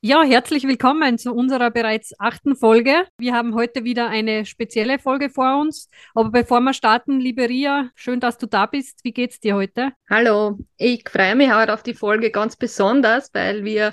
Ja, herzlich willkommen zu unserer bereits achten Folge. Wir haben heute wieder eine spezielle Folge vor uns. Aber bevor wir starten, liebe Ria, schön, dass du da bist. Wie geht's dir heute? Hallo, ich freue mich heute auf die Folge ganz besonders, weil wir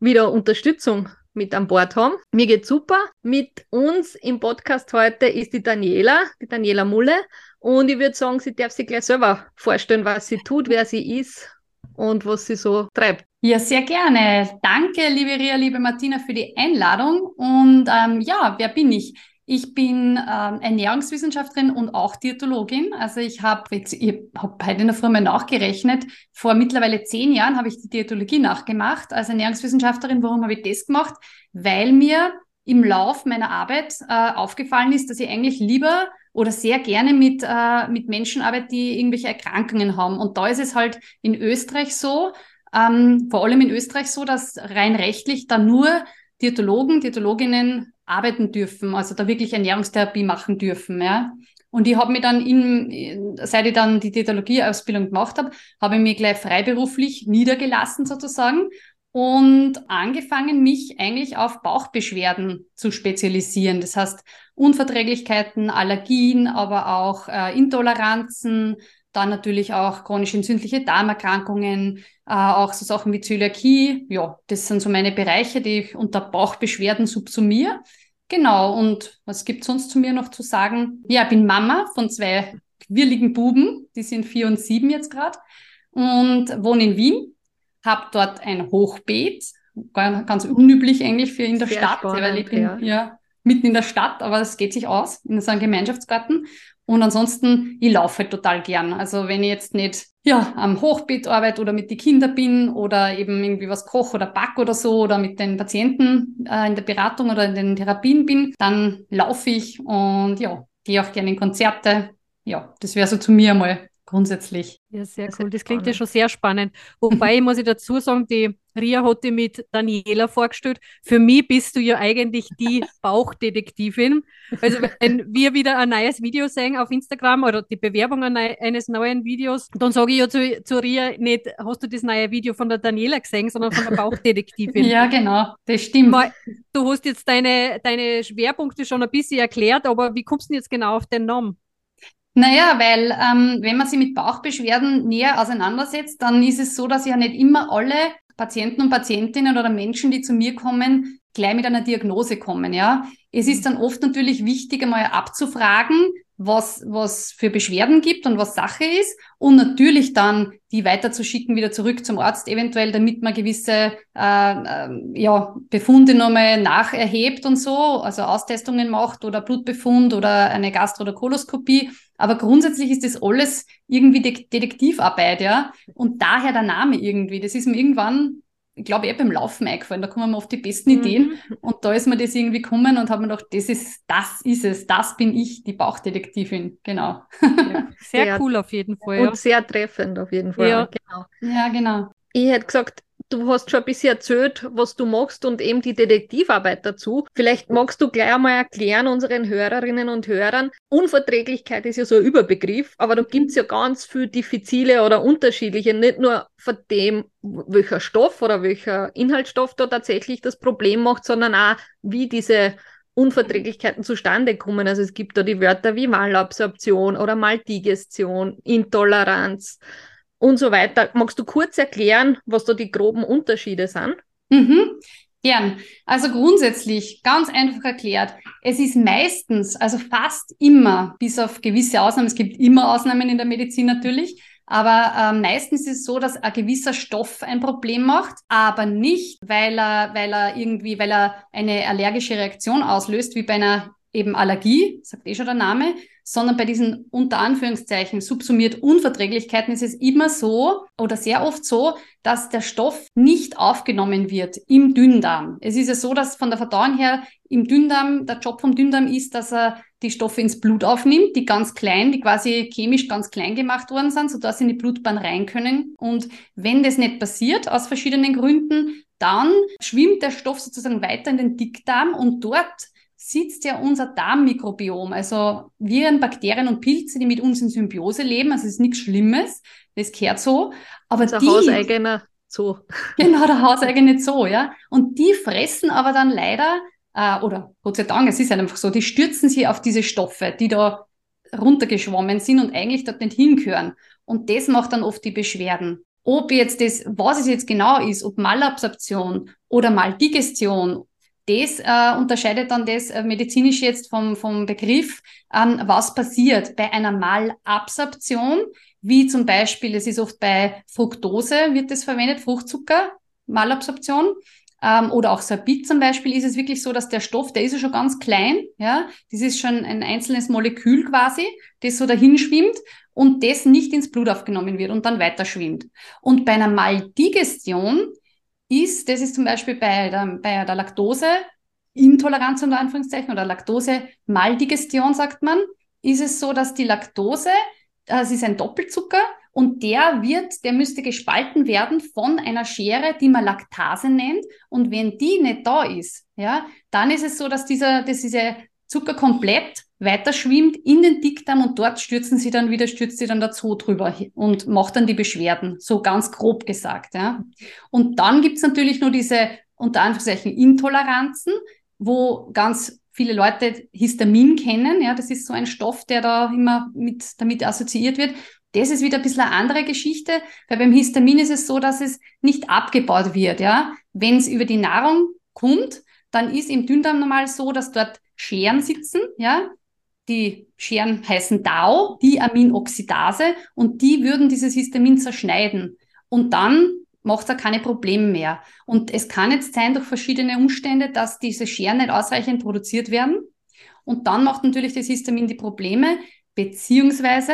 wieder Unterstützung mit an Bord haben. Mir geht's super. Mit uns im Podcast heute ist die Daniela, die Daniela Mulle. Und ich würde sagen, sie darf sich gleich selber vorstellen, was sie tut, wer sie ist und was sie so treibt. Ja, sehr gerne. Danke, liebe Ria, liebe Martina, für die Einladung. Und ähm, ja, wer bin ich? Ich bin ähm, Ernährungswissenschaftlerin und auch Diätologin. Also ich habe jetzt, heute in der Früh mal nachgerechnet. Vor mittlerweile zehn Jahren habe ich die Diätologie nachgemacht als Ernährungswissenschaftlerin. Warum habe ich das gemacht? Weil mir im Lauf meiner Arbeit äh, aufgefallen ist, dass ich eigentlich lieber oder sehr gerne mit, äh, mit Menschen arbeite, die irgendwelche Erkrankungen haben. Und da ist es halt in Österreich so, ähm, vor allem in Österreich so, dass rein rechtlich da nur Diätologen, Diätologinnen arbeiten dürfen, also da wirklich Ernährungstherapie machen dürfen. Ja. Und ich habe mir dann, in, seit ich dann die Diätologie-Ausbildung gemacht habe, habe ich mich gleich freiberuflich niedergelassen sozusagen und angefangen, mich eigentlich auf Bauchbeschwerden zu spezialisieren. Das heißt, Unverträglichkeiten, Allergien, aber auch äh, Intoleranzen, dann natürlich auch chronisch entzündliche Darmerkrankungen, äh, auch so Sachen wie Zöliakie. Ja, das sind so meine Bereiche, die ich unter Bauchbeschwerden subsumiere. Genau, und was gibt sonst zu mir noch zu sagen? Ja, ich bin Mama von zwei quirligen Buben, die sind vier und sieben jetzt gerade und wohne in Wien, habe dort ein Hochbeet, ganz unüblich eigentlich für in der Sehr Stadt, spannend, weil ich bin ja. ja mitten in der Stadt, aber es geht sich aus in so einem Gemeinschaftsgarten und ansonsten, ich laufe halt total gern. Also wenn ich jetzt nicht ja, am Hochbeet arbeite oder mit den Kindern bin oder eben irgendwie was koche oder back oder so oder mit den Patienten äh, in der Beratung oder in den Therapien bin, dann laufe ich und ja, gehe auch gerne in Konzerte. Ja, das wäre so zu mir mal grundsätzlich. Ja, sehr cool. Das klingt ja schon sehr spannend. Wobei, muss ich dazu sagen, die Ria hat die mit Daniela vorgestellt. Für mich bist du ja eigentlich die Bauchdetektivin. Also wenn wir wieder ein neues Video sehen auf Instagram oder die Bewerbung eines neuen Videos, dann sage ich ja zu, zu Ria nicht, hast du das neue Video von der Daniela gesehen, sondern von der Bauchdetektivin. ja, genau, das stimmt. Weil du hast jetzt deine, deine Schwerpunkte schon ein bisschen erklärt, aber wie kommst du denn jetzt genau auf den Namen? Naja, weil ähm, wenn man sich mit Bauchbeschwerden näher auseinandersetzt, dann ist es so, dass ja nicht immer alle Patienten und Patientinnen oder Menschen, die zu mir kommen, gleich mit einer Diagnose kommen. Ja, es ist dann oft natürlich wichtig, einmal abzufragen, was, was für Beschwerden gibt und was Sache ist und natürlich dann die weiterzuschicken wieder zurück zum Arzt eventuell, damit man gewisse äh, äh, ja, Befunde nochmal nacherhebt und so, also Austestungen macht oder Blutbefund oder eine Gastro- oder Koloskopie. Aber grundsätzlich ist das alles irgendwie De Detektivarbeit, ja. Und daher der Name irgendwie. Das ist mir irgendwann glaube, eh beim Laufen eingefallen. Da kommen wir auf die besten mhm. Ideen. Und da ist mir das irgendwie gekommen und habe mir gedacht, das ist, das ist es, das bin ich, die Bauchdetektivin. Genau. Ja, sehr, sehr, cool auf jeden Fall. Und ja. sehr treffend auf jeden Fall. Ja, genau. Ja, genau. Ich hätte gesagt, du hast schon ein bisschen erzählt, was du machst und eben die Detektivarbeit dazu. Vielleicht magst du gleich einmal erklären unseren Hörerinnen und Hörern. Unverträglichkeit ist ja so ein Überbegriff, aber da gibt es ja ganz viel diffizile oder unterschiedliche, nicht nur von dem, welcher Stoff oder welcher Inhaltsstoff da tatsächlich das Problem macht, sondern auch, wie diese Unverträglichkeiten zustande kommen. Also es gibt da die Wörter wie Malabsorption oder Maldigestion, Intoleranz und so weiter. Magst du kurz erklären, was da die groben Unterschiede sind? Mhm. Gern. Also grundsätzlich, ganz einfach erklärt, es ist meistens, also fast immer, bis auf gewisse Ausnahmen, es gibt immer Ausnahmen in der Medizin natürlich, aber äh, meistens ist es so, dass ein gewisser Stoff ein Problem macht, aber nicht, weil er, weil er irgendwie, weil er eine allergische Reaktion auslöst, wie bei einer eben Allergie, sagt eh schon der Name, sondern bei diesen unter Anführungszeichen subsumiert Unverträglichkeiten ist es immer so oder sehr oft so, dass der Stoff nicht aufgenommen wird im Dünndarm. Es ist ja so, dass von der Verdauung her im Dünndarm, der Job vom Dünndarm ist, dass er die Stoffe ins Blut aufnimmt, die ganz klein, die quasi chemisch ganz klein gemacht worden sind, sodass sie in die Blutbahn rein können. Und wenn das nicht passiert, aus verschiedenen Gründen, dann schwimmt der Stoff sozusagen weiter in den Dickdarm und dort sitzt ja unser Darmmikrobiom, also Viren, Bakterien und Pilze, die mit uns in Symbiose leben. Also es ist nichts Schlimmes, das gehört so. Aber Unser die, hauseigener Zoo. Genau, der hauseigene Zoo, ja. Und die fressen aber dann leider, äh, oder Gott sei Dank, es ist halt einfach so, die stürzen sich auf diese Stoffe, die da runtergeschwommen sind und eigentlich dort nicht hingehören. Und das macht dann oft die Beschwerden. Ob jetzt das, was es jetzt genau ist, ob Malabsorption oder Maldigestion das äh, unterscheidet dann das äh, medizinisch jetzt vom, vom Begriff, ähm, was passiert bei einer Malabsorption, wie zum Beispiel, es ist oft bei Fructose wird das verwendet, Fruchtzucker, Malabsorption. Ähm, oder auch Sorbit zum Beispiel ist es wirklich so, dass der Stoff, der ist ja schon ganz klein, ja, das ist schon ein einzelnes Molekül quasi, das so dahin schwimmt und das nicht ins Blut aufgenommen wird und dann weiter schwimmt. Und bei einer Maldigestion ist, das ist zum Beispiel bei der, bei der Laktose, Intoleranz unter Anführungszeichen oder Laktose-Maldigestion sagt man, ist es so, dass die Laktose, das ist ein Doppelzucker und der wird, der müsste gespalten werden von einer Schere, die man Laktase nennt. Und wenn die nicht da ist, ja, dann ist es so, dass dieser, dass diese Zucker komplett weiter schwimmt in den Dickdarm und dort stürzen sie dann wieder, stürzt sie dann Zoo drüber und macht dann die Beschwerden, so ganz grob gesagt. Ja. Und dann gibt's natürlich nur diese unter Anführungszeichen Intoleranzen, wo ganz viele Leute Histamin kennen. Ja, das ist so ein Stoff, der da immer mit, damit assoziiert wird. Das ist wieder ein bisschen eine andere Geschichte, weil beim Histamin ist es so, dass es nicht abgebaut wird. Ja, wenn es über die Nahrung kommt, dann ist im Dünndarm normal so, dass dort Scheren sitzen, ja, die Scheren heißen DAO, die Aminoxidase, und die würden dieses Histamin zerschneiden. Und dann macht er keine Probleme mehr. Und es kann jetzt sein, durch verschiedene Umstände, dass diese Scheren nicht ausreichend produziert werden. Und dann macht natürlich das Histamin die Probleme, beziehungsweise,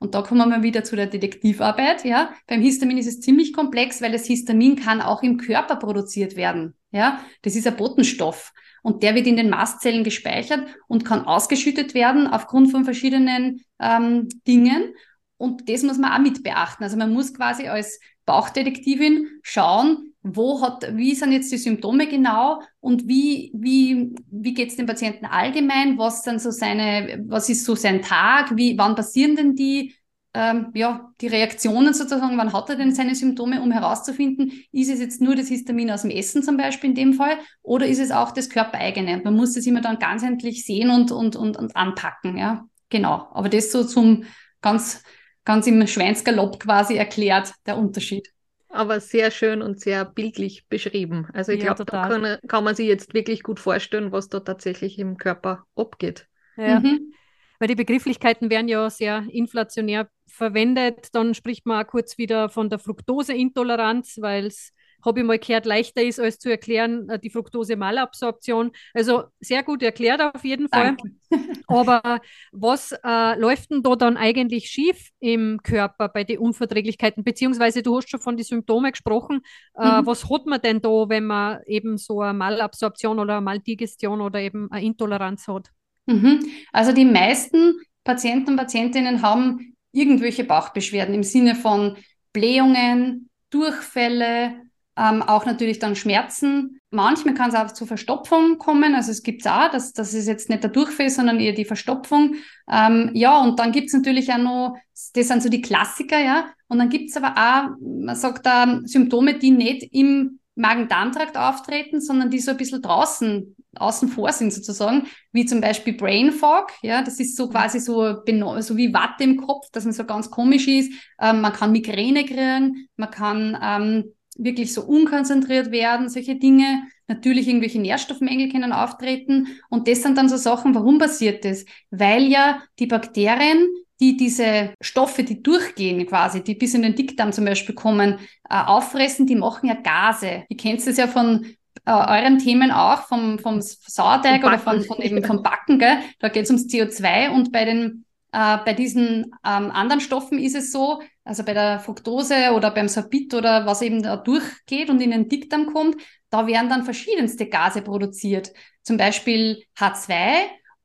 und da kommen wir wieder zu der Detektivarbeit, ja, beim Histamin ist es ziemlich komplex, weil das Histamin kann auch im Körper produziert werden. Ja, das ist ein Botenstoff und der wird in den Mastzellen gespeichert und kann ausgeschüttet werden aufgrund von verschiedenen ähm, Dingen. Und das muss man auch mit beachten. Also man muss quasi als Bauchdetektivin schauen, wo hat, wie sind jetzt die Symptome genau und wie, wie, wie geht es dem Patienten allgemein, was dann so seine, was ist so sein Tag, wie, wann passieren denn die, ähm, ja, die Reaktionen sozusagen, wann hat er denn seine Symptome, um herauszufinden, ist es jetzt nur das Histamin aus dem Essen zum Beispiel in dem Fall oder ist es auch das körpereigene? Man muss das immer dann ganz endlich sehen und, und, und, und anpacken, ja. Genau. Aber das so zum ganz, ganz im Schweinsgalopp quasi erklärt, der Unterschied. Aber sehr schön und sehr bildlich beschrieben. Also ich ja, glaube, da kann, kann, man sich jetzt wirklich gut vorstellen, was da tatsächlich im Körper abgeht. Ja. Mhm weil die Begrifflichkeiten werden ja sehr inflationär verwendet. Dann spricht man auch kurz wieder von der Fructoseintoleranz, weil es habe ich mal gehört, leichter ist, als zu erklären, äh, die Fructose-Malabsorption. Also sehr gut erklärt auf jeden Fall. Aber was äh, läuft denn da dann eigentlich schief im Körper bei den Unverträglichkeiten? Beziehungsweise du hast schon von den Symptomen gesprochen. Äh, mhm. Was hat man denn da, wenn man eben so eine Malabsorption oder eine Maldigestion oder eben eine Intoleranz hat? Mhm. Also die meisten Patienten und Patientinnen haben irgendwelche Bauchbeschwerden im Sinne von Blähungen, Durchfälle, ähm, auch natürlich dann Schmerzen. Manchmal kann es auch zu Verstopfung kommen. Also es gibt auch, dass das ist jetzt nicht der Durchfall, sondern eher die Verstopfung. Ähm, ja, und dann gibt es natürlich auch noch, das sind so die Klassiker, ja. Und dann gibt es aber auch, man sagt da, Symptome, die nicht im Magen-Darm-Trakt auftreten, sondern die so ein bisschen draußen, außen vor sind sozusagen, wie zum Beispiel Brain Fog, ja, das ist so quasi so, so wie Watte im Kopf, dass man so ganz komisch ist, ähm, man kann Migräne kriegen, man kann ähm, wirklich so unkonzentriert werden, solche Dinge. Natürlich irgendwelche Nährstoffmängel können auftreten und das sind dann so Sachen, warum passiert das? Weil ja die Bakterien die diese Stoffe, die durchgehen quasi, die bis in den Dickdarm zum Beispiel kommen, äh, auffressen, die machen ja Gase. Ihr kennt es ja von äh, euren Themen auch, vom, vom Sauerteig oder von, von eben vom Backen, gell? da geht es ums CO2 und bei den äh, bei diesen ähm, anderen Stoffen ist es so, also bei der Fructose oder beim Sorbit oder was eben da durchgeht und in den Dickdarm kommt, da werden dann verschiedenste Gase produziert. Zum Beispiel H2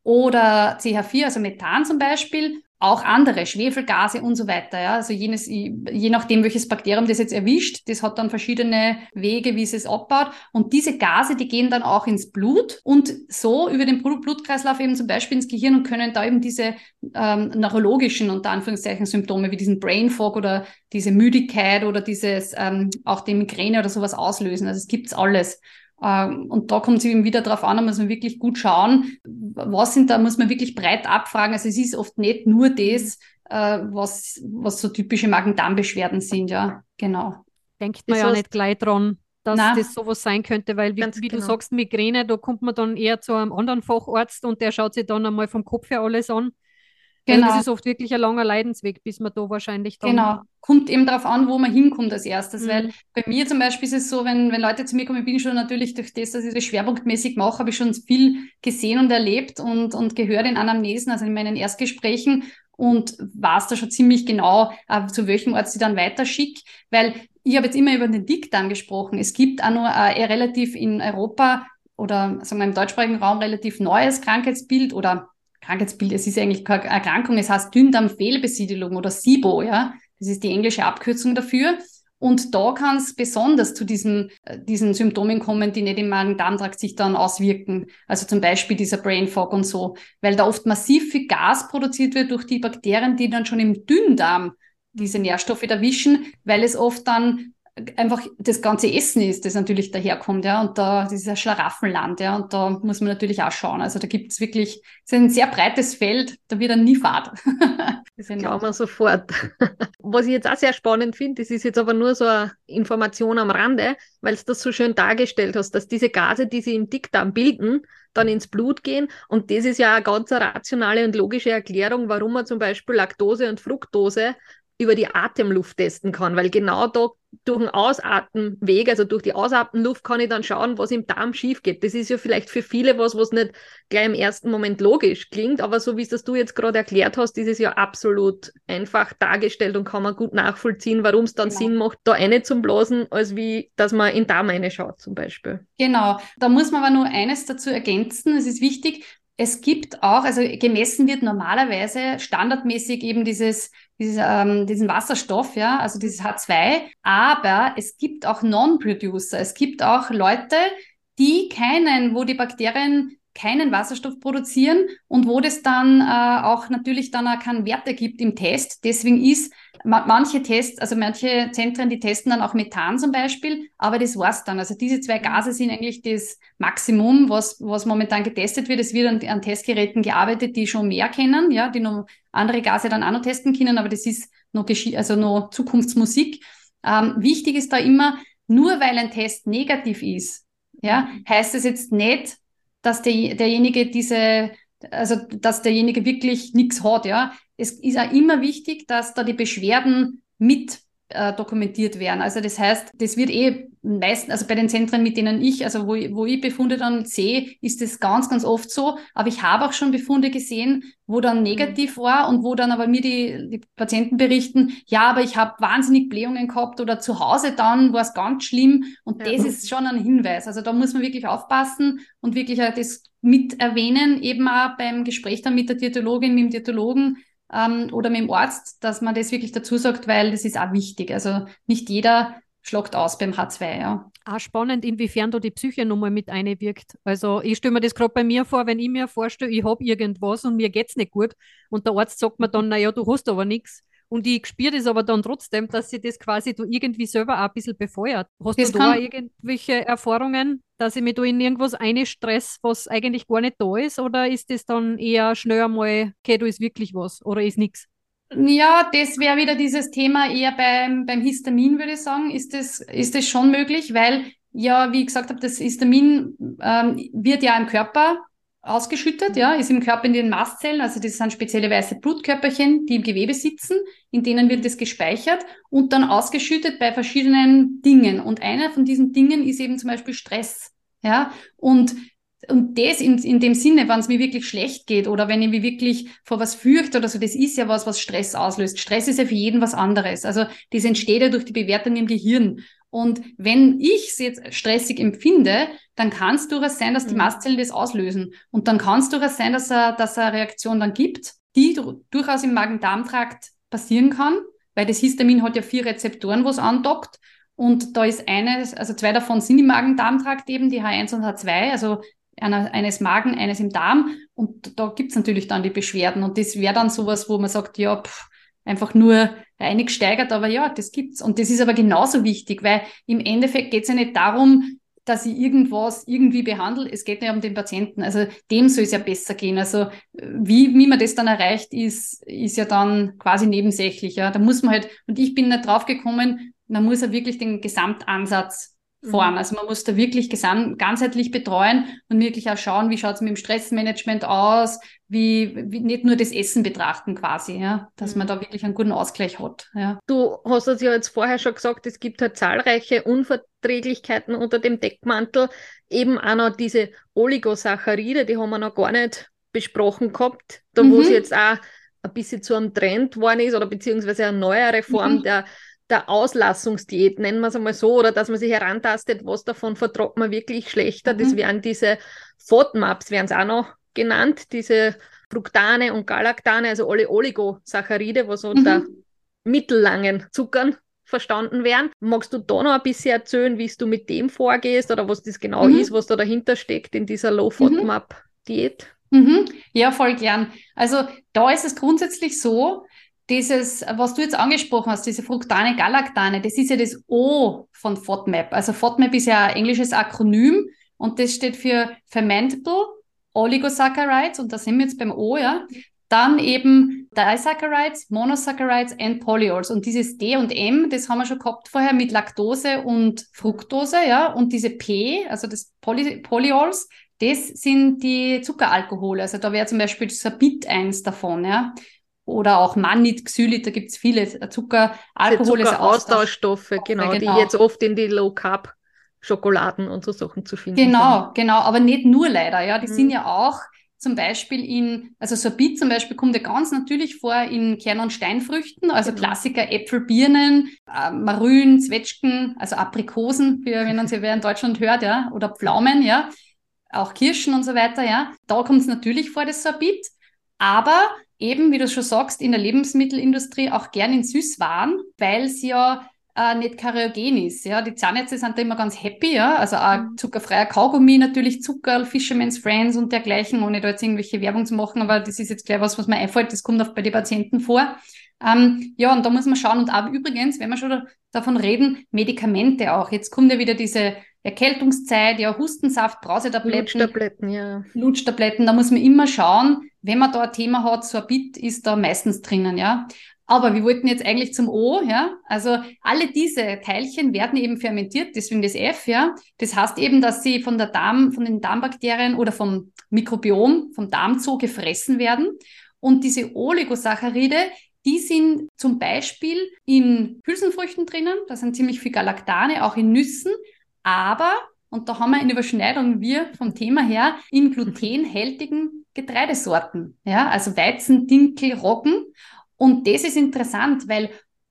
oder CH4, also Methan zum Beispiel auch andere Schwefelgase und so weiter. Ja? Also jenes, je nachdem, welches Bakterium das jetzt erwischt, das hat dann verschiedene Wege, wie es es abbaut. Und diese Gase, die gehen dann auch ins Blut und so über den Blutkreislauf eben zum Beispiel ins Gehirn und können da eben diese ähm, neurologischen, unter Anführungszeichen, Symptome wie diesen Brain Fog oder diese Müdigkeit oder dieses, ähm, auch die Migräne oder sowas auslösen. Also es gibt's alles. Ähm, und da kommt es eben wieder darauf an, da muss man wirklich gut schauen, was sind da, muss man wirklich breit abfragen. Also es ist oft nicht nur das, äh, was, was so typische Magen-Darm-Beschwerden sind, ja, genau. Denkt man das ja nicht gleich dran, dass Nein. das sowas sein könnte, weil wie, wie genau. du sagst, Migräne, da kommt man dann eher zu einem anderen Facharzt und der schaut sich dann einmal vom Kopf her alles an. Genau. Also das ist oft wirklich ein langer Leidensweg, bis man da wahrscheinlich dann. Genau. Kommt eben darauf an, wo man hinkommt als erstes. Mhm. Weil bei mir zum Beispiel ist es so, wenn, wenn Leute zu mir kommen, ich bin schon natürlich durch das, dass ich das schwerpunktmäßig mache, habe ich schon viel gesehen und erlebt und, und gehört in Anamnesen, also in meinen Erstgesprächen und weiß da schon ziemlich genau, äh, zu welchem Ort sie dann weiterschickt. Weil ich habe jetzt immer über den Dickdarm gesprochen. Es gibt auch nur äh, relativ in Europa oder sagen wir im deutschsprachigen Raum relativ neues Krankheitsbild oder Krankheitsbild, es ist eigentlich keine Erkrankung, es heißt Dünndarmfehlbesiedelung oder SIBO, ja. Das ist die englische Abkürzung dafür. Und da kann es besonders zu diesen, äh, diesen Symptomen kommen, die nicht im Magen-Darm-Trakt sich dann auswirken. Also zum Beispiel dieser Brain Fog und so, weil da oft massiv viel Gas produziert wird durch die Bakterien, die dann schon im Dünndarm diese Nährstoffe erwischen, weil es oft dann einfach das ganze Essen ist, das natürlich daherkommt, ja, und da, das ist ein Schlaraffenland, ja, und da muss man natürlich auch schauen. Also da gibt es wirklich, es ist ein sehr breites Feld, da wird dann nie Fahrt. das glauben wir sofort. Was ich jetzt auch sehr spannend finde, das ist jetzt aber nur so eine Information am Rande, weil es das so schön dargestellt hast, dass diese Gase, die sie im Dickdarm bilden, dann ins Blut gehen. Und das ist ja eine ganz rationale und logische Erklärung, warum man zum Beispiel Laktose und Fructose über die Atemluft testen kann, weil genau da durch den Ausatemweg, also durch die Ausatemluft, kann ich dann schauen, was im Darm schief geht. Das ist ja vielleicht für viele was, was nicht gleich im ersten Moment logisch klingt, aber so wie es das du jetzt gerade erklärt hast, ist es ja absolut einfach dargestellt und kann man gut nachvollziehen, warum es dann genau. Sinn macht, da eine zum Blasen, als wie, dass man in den Darm eine schaut zum Beispiel. Genau. Da muss man aber nur eines dazu ergänzen. Es ist wichtig, es gibt auch, also gemessen wird normalerweise standardmäßig eben dieses, dieses ähm, diesen Wasserstoff, ja, also dieses H2, aber es gibt auch Non-Producer. Es gibt auch Leute, die keinen, wo die Bakterien keinen Wasserstoff produzieren und wo das dann äh, auch natürlich dann auch keinen Wert ergibt im Test. Deswegen ist manche Tests, also manche Zentren, die testen dann auch Methan zum Beispiel, aber das war's dann. Also diese zwei Gase sind eigentlich das Maximum, was, was momentan getestet wird. Es wird an, an Testgeräten gearbeitet, die schon mehr kennen, ja, die noch andere Gase dann auch noch testen können, aber das ist noch, also noch Zukunftsmusik. Ähm, wichtig ist da immer, nur weil ein Test negativ ist, ja, heißt es jetzt nicht, dass der, derjenige diese, also dass derjenige wirklich nichts hat, ja. Es ist auch immer wichtig, dass da die Beschwerden mit äh, dokumentiert werden. Also das heißt, das wird eh meistens, also bei den Zentren, mit denen ich, also wo, wo ich Befunde dann sehe, ist das ganz, ganz oft so. Aber ich habe auch schon Befunde gesehen, wo dann mhm. negativ war und wo dann aber mir die, die Patienten berichten, ja, aber ich habe wahnsinnig Blähungen gehabt oder zu Hause dann war es ganz schlimm. Und ja. das ist schon ein Hinweis. Also da muss man wirklich aufpassen und wirklich das mit erwähnen, eben auch beim Gespräch dann mit der Diätologin, mit dem Diätologen, ähm, oder mit dem Arzt, dass man das wirklich dazu sagt, weil das ist auch wichtig. Also nicht jeder schlagt aus beim H2, ja. Auch spannend, inwiefern da die Psyche nochmal mit einwirkt. Also ich stelle mir das gerade bei mir vor, wenn ich mir vorstelle, ich habe irgendwas und mir geht es nicht gut und der Arzt sagt mir dann, naja, du hast aber nichts. Und ich spüre das aber dann trotzdem, dass sie das quasi du irgendwie selber auch ein bisschen befeuert. Hast das du da irgendwelche Erfahrungen, dass ich mich da in irgendwas stress, was eigentlich gar nicht da ist? Oder ist das dann eher schnell einmal, okay, da ist wirklich was oder ist nichts? Ja, das wäre wieder dieses Thema eher beim, beim Histamin, würde ich sagen. Ist das, ist das schon möglich, weil ja, wie ich gesagt habe, das Histamin ähm, wird ja im Körper ausgeschüttet, ja, ist im Körper in den Mastzellen, also das sind spezielle weiße Blutkörperchen, die im Gewebe sitzen, in denen wird das gespeichert und dann ausgeschüttet bei verschiedenen Dingen. Und einer von diesen Dingen ist eben zum Beispiel Stress. Ja, und und das in, in dem Sinne, wenn es mir wirklich schlecht geht oder wenn ich mich wirklich vor was fürchte oder so, das ist ja was, was Stress auslöst. Stress ist ja für jeden was anderes. Also das entsteht ja durch die Bewertung im Gehirn. Und wenn ich es jetzt stressig empfinde, dann kann es durchaus sein, dass die mhm. Mastzellen das auslösen. Und dann kann es durchaus sein, dass er, dass er eine Reaktion dann gibt, die durchaus im Magen-Darm-Trakt passieren kann, weil das Histamin hat ja vier Rezeptoren, wo es andockt. Und da ist eines, also zwei davon sind im Magen-Darm-Trakt eben, die H1 und H2, also einer, eines Magen, eines im Darm. Und da gibt's natürlich dann die Beschwerden. Und das wäre dann sowas, wo man sagt, ja, pff, einfach nur einig steigert, aber ja, das gibt's. Und das ist aber genauso wichtig, weil im Endeffekt geht's ja nicht darum, dass ich irgendwas irgendwie behandle. Es geht ja um den Patienten. Also dem soll es ja besser gehen. Also wie, wie man das dann erreicht, ist, ist ja dann quasi nebensächlich. Ja. Da muss man halt, und ich bin nicht drauf gekommen, man muss ja wirklich den Gesamtansatz Form. Mhm. Also man muss da wirklich ganzheitlich betreuen und wirklich auch schauen, wie schaut es mit dem Stressmanagement aus, wie, wie nicht nur das Essen betrachten quasi, ja, dass mhm. man da wirklich einen guten Ausgleich hat. Ja. Du hast es ja jetzt vorher schon gesagt, es gibt halt zahlreiche Unverträglichkeiten unter dem Deckmantel, eben auch noch diese Oligosaccharide, die haben wir noch gar nicht besprochen gehabt, da mhm. wo es jetzt auch ein bisschen zu einem Trend geworden ist oder beziehungsweise eine neuere Form mhm. der der Auslassungsdiät, nennen wir es einmal so, oder dass man sich herantastet, was davon vertragt man wirklich schlechter. Mhm. Das wären diese FODMAPs, werden es auch noch genannt, diese Fructane und Galaktane, also alle Oligosaccharide, wo so mhm. unter mittellangen Zuckern verstanden werden. Magst du da noch ein bisschen erzählen, wie du mit dem vorgehst oder was das genau mhm. ist, was da dahinter steckt in dieser Low-FODMAP-Diät? Mhm. Ja, voll gern. Also da ist es grundsätzlich so, dieses, was du jetzt angesprochen hast, diese Fructane, Galaktane, das ist ja das O von FODMAP. Also FODMAP ist ja ein englisches Akronym und das steht für Fermentable Oligosaccharides und da sind wir jetzt beim O, ja. Dann eben Disaccharides, Monosaccharides and Polyols. Und dieses D und M, das haben wir schon gehabt vorher mit Laktose und Fructose, ja. Und diese P, also das Poly Polyols, das sind die Zuckeralkohole. Also da wäre zum Beispiel Sabit eins davon, ja oder auch Mannit, Xylit, da gibt es viele Zucker, Alkohol Zucker Austauschstoffe, genau, genau, die jetzt oft in die Low Carb Schokoladen und so Sachen zu finden Genau, sind. genau, aber nicht nur leider, ja, die mhm. sind ja auch zum Beispiel in, also Sorbit zum Beispiel kommt ja ganz natürlich vor in Kern- und Steinfrüchten, also genau. Klassiker Äpfel, Birnen, äh, Marülen, Zwetschgen, also Aprikosen, wie, wenn man sie wer in Deutschland hört, ja, oder Pflaumen, ja, auch Kirschen und so weiter, ja. Da kommt es natürlich vor, das Sorbit, aber eben, wie du schon sagst, in der Lebensmittelindustrie auch gern in Süßwaren, weil sie ja äh, nicht kariogen ist. Ja? Die Zahnärzte sind da immer ganz happy, ja. Also auch mhm. zuckerfreier Kaugummi, natürlich Zucker, Fisherman's Friends und dergleichen, ohne da jetzt irgendwelche Werbung zu machen, aber das ist jetzt gleich was, was mir einfällt, das kommt auch bei den Patienten vor. Ähm, ja, und da muss man schauen. Und auch übrigens, wenn wir schon da, davon reden, Medikamente auch. Jetzt kommt ja wieder diese Erkältungszeit, ja, Hustensaft, Brausetabletten. Lutschtabletten, ja. Lutschtabletten, da muss man immer schauen, wenn man da ein Thema hat, so ein Bit ist da meistens drinnen, ja. Aber wir wollten jetzt eigentlich zum O, ja. Also alle diese Teilchen werden eben fermentiert, deswegen das F, ja. Das heißt eben, dass sie von der Darm, von den Darmbakterien oder vom Mikrobiom, vom Darmzoo gefressen werden. Und diese Oligosaccharide, die sind zum Beispiel in Hülsenfrüchten drinnen, da sind ziemlich viel Galaktane, auch in Nüssen, aber, und da haben wir eine Überschneidung, wir vom Thema her, in glutenhältigen Getreidesorten, ja, also Weizen, Dinkel, Roggen. Und das ist interessant, weil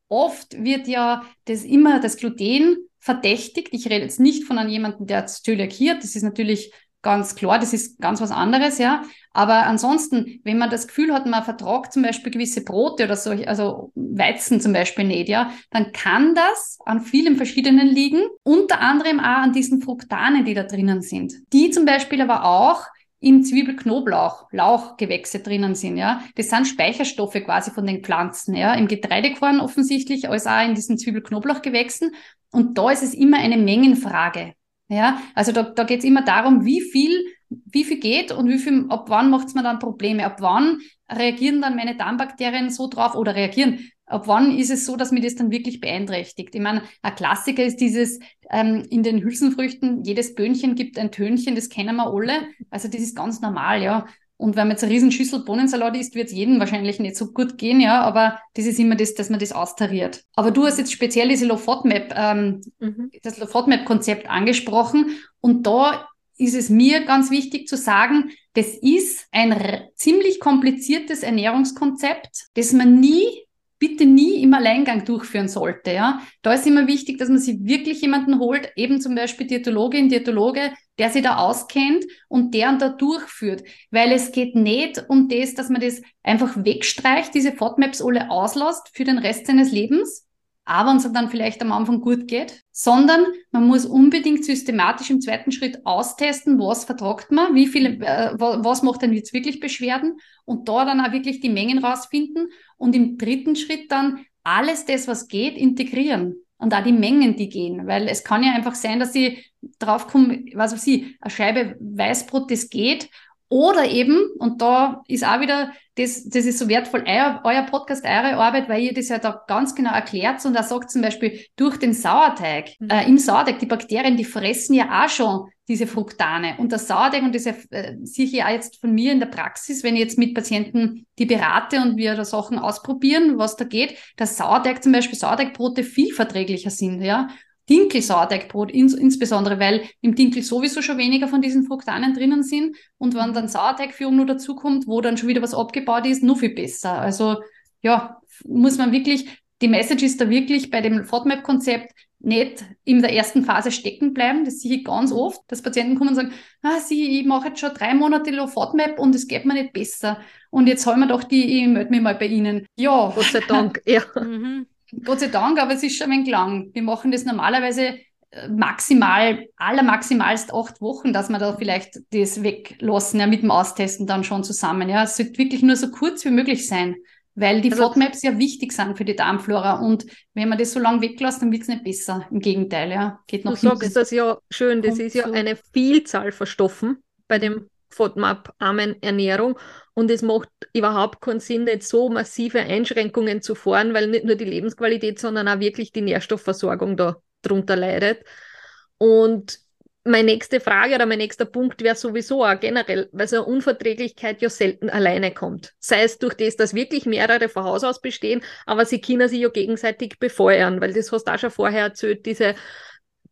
oft wird ja das immer das Gluten verdächtigt. Ich rede jetzt nicht von einem jemanden, der Zöliakie hat. Das ist natürlich ganz klar, das ist ganz was anderes, ja. Aber ansonsten, wenn man das Gefühl hat, man vertragt zum Beispiel gewisse Brote oder so, also Weizen zum Beispiel nicht, ja, dann kann das an vielen verschiedenen liegen, unter anderem auch an diesen Fruktanen, die da drinnen sind. Die zum Beispiel aber auch im Zwiebelknoblauch, Lauchgewächse drinnen sind, ja. Das sind Speicherstoffe quasi von den Pflanzen, ja. Im Getreidekorn offensichtlich, als auch in diesen Zwiebelknoblauchgewächsen. Und da ist es immer eine Mengenfrage. Ja, also da, da geht es immer darum, wie viel, wie viel geht und wie viel, ab wann macht es mir dann Probleme, ab wann reagieren dann meine Darmbakterien so drauf oder reagieren, ab wann ist es so, dass mir das dann wirklich beeinträchtigt. Ich meine, ein Klassiker ist dieses ähm, in den Hülsenfrüchten, jedes Böhnchen gibt ein Tönchen, das kennen wir alle. Also das ist ganz normal, ja. Und wenn man jetzt eine riesen Schüssel Bohnensalat isst, wird es jedem wahrscheinlich nicht so gut gehen, ja, aber das ist immer das, dass man das austariert. Aber du hast jetzt speziell diese Low-FODMAP, ähm, mhm. das Low-FODMAP-Konzept angesprochen und da ist es mir ganz wichtig zu sagen, das ist ein ziemlich kompliziertes Ernährungskonzept, das man nie bitte nie im Alleingang durchführen sollte. Ja? Da ist immer wichtig, dass man sich wirklich jemanden holt, eben zum Beispiel Diätologin, Diätologe, der sich da auskennt und der und da durchführt. Weil es geht nicht um das, dass man das einfach wegstreicht, diese FODMAPs alle auslässt für den Rest seines Lebens, aber uns dann vielleicht am Anfang gut geht, sondern man muss unbedingt systematisch im zweiten Schritt austesten, was vertragt man, wie viele, äh, was macht denn jetzt wirklich Beschwerden und da dann auch wirklich die Mengen rausfinden und im dritten Schritt dann alles das, was geht, integrieren und auch die Mengen, die gehen, weil es kann ja einfach sein, dass sie draufkommen, was weiß ich, eine Scheibe Weißbrot, das geht oder eben, und da ist auch wieder, das, das ist so wertvoll, euer, euer Podcast, eure Arbeit, weil ihr das ja da ganz genau erklärt und da sagt zum Beispiel, durch den Sauerteig, mhm. äh, im Sauerteig, die Bakterien, die fressen ja auch schon diese Fructane. Und der Sauerteig, und das äh, sehe ich ja auch jetzt von mir in der Praxis, wenn ich jetzt mit Patienten die berate und wir da Sachen ausprobieren, was da geht, dass Sauerteig zum Beispiel, Sauerteigbrote viel verträglicher sind, ja. Dinkel-Sauerteigbrot ins, insbesondere, weil im Dinkel sowieso schon weniger von diesen Fruktanen drinnen sind und wenn dann Sauerteigführung nur dazukommt, wo dann schon wieder was abgebaut ist, nur viel besser. Also ja, muss man wirklich, die Message ist da wirklich bei dem FODMAP-Konzept nicht in der ersten Phase stecken bleiben. Das sehe ich ganz oft, dass Patienten kommen und sagen, ah, sie, ich mache jetzt schon drei Monate FODMAP und es geht mir nicht besser. Und jetzt haben wir doch die, ich melde mich mal bei Ihnen. Ja. Gott sei Dank, ja. Mhm. Gott sei Dank, aber es ist schon ein wenig lang. Wir machen das normalerweise äh, maximal, allermaximalst acht Wochen, dass wir da vielleicht das weglassen, ja, mit dem Austesten dann schon zusammen. Ja, es sollte wirklich nur so kurz wie möglich sein, weil die also, FODMAPs ja wichtig sind für die Darmflora und wenn man das so lange weglässt, dann wird es nicht besser. Im Gegenteil, ja, geht noch Du hinten. sagst das ja schön, das ist ja so. eine Vielzahl von Stoffen bei dem FODMAP-armen Ernährung und es macht überhaupt keinen Sinn, jetzt so massive Einschränkungen zu fahren, weil nicht nur die Lebensqualität, sondern auch wirklich die Nährstoffversorgung da drunter leidet. Und meine nächste Frage oder mein nächster Punkt wäre sowieso auch generell, weil so eine Unverträglichkeit ja selten alleine kommt. Sei es durch das, dass wirklich mehrere von Haus aus bestehen, aber sie können sich ja gegenseitig befeuern, weil das hast du auch schon vorher erzählt, diese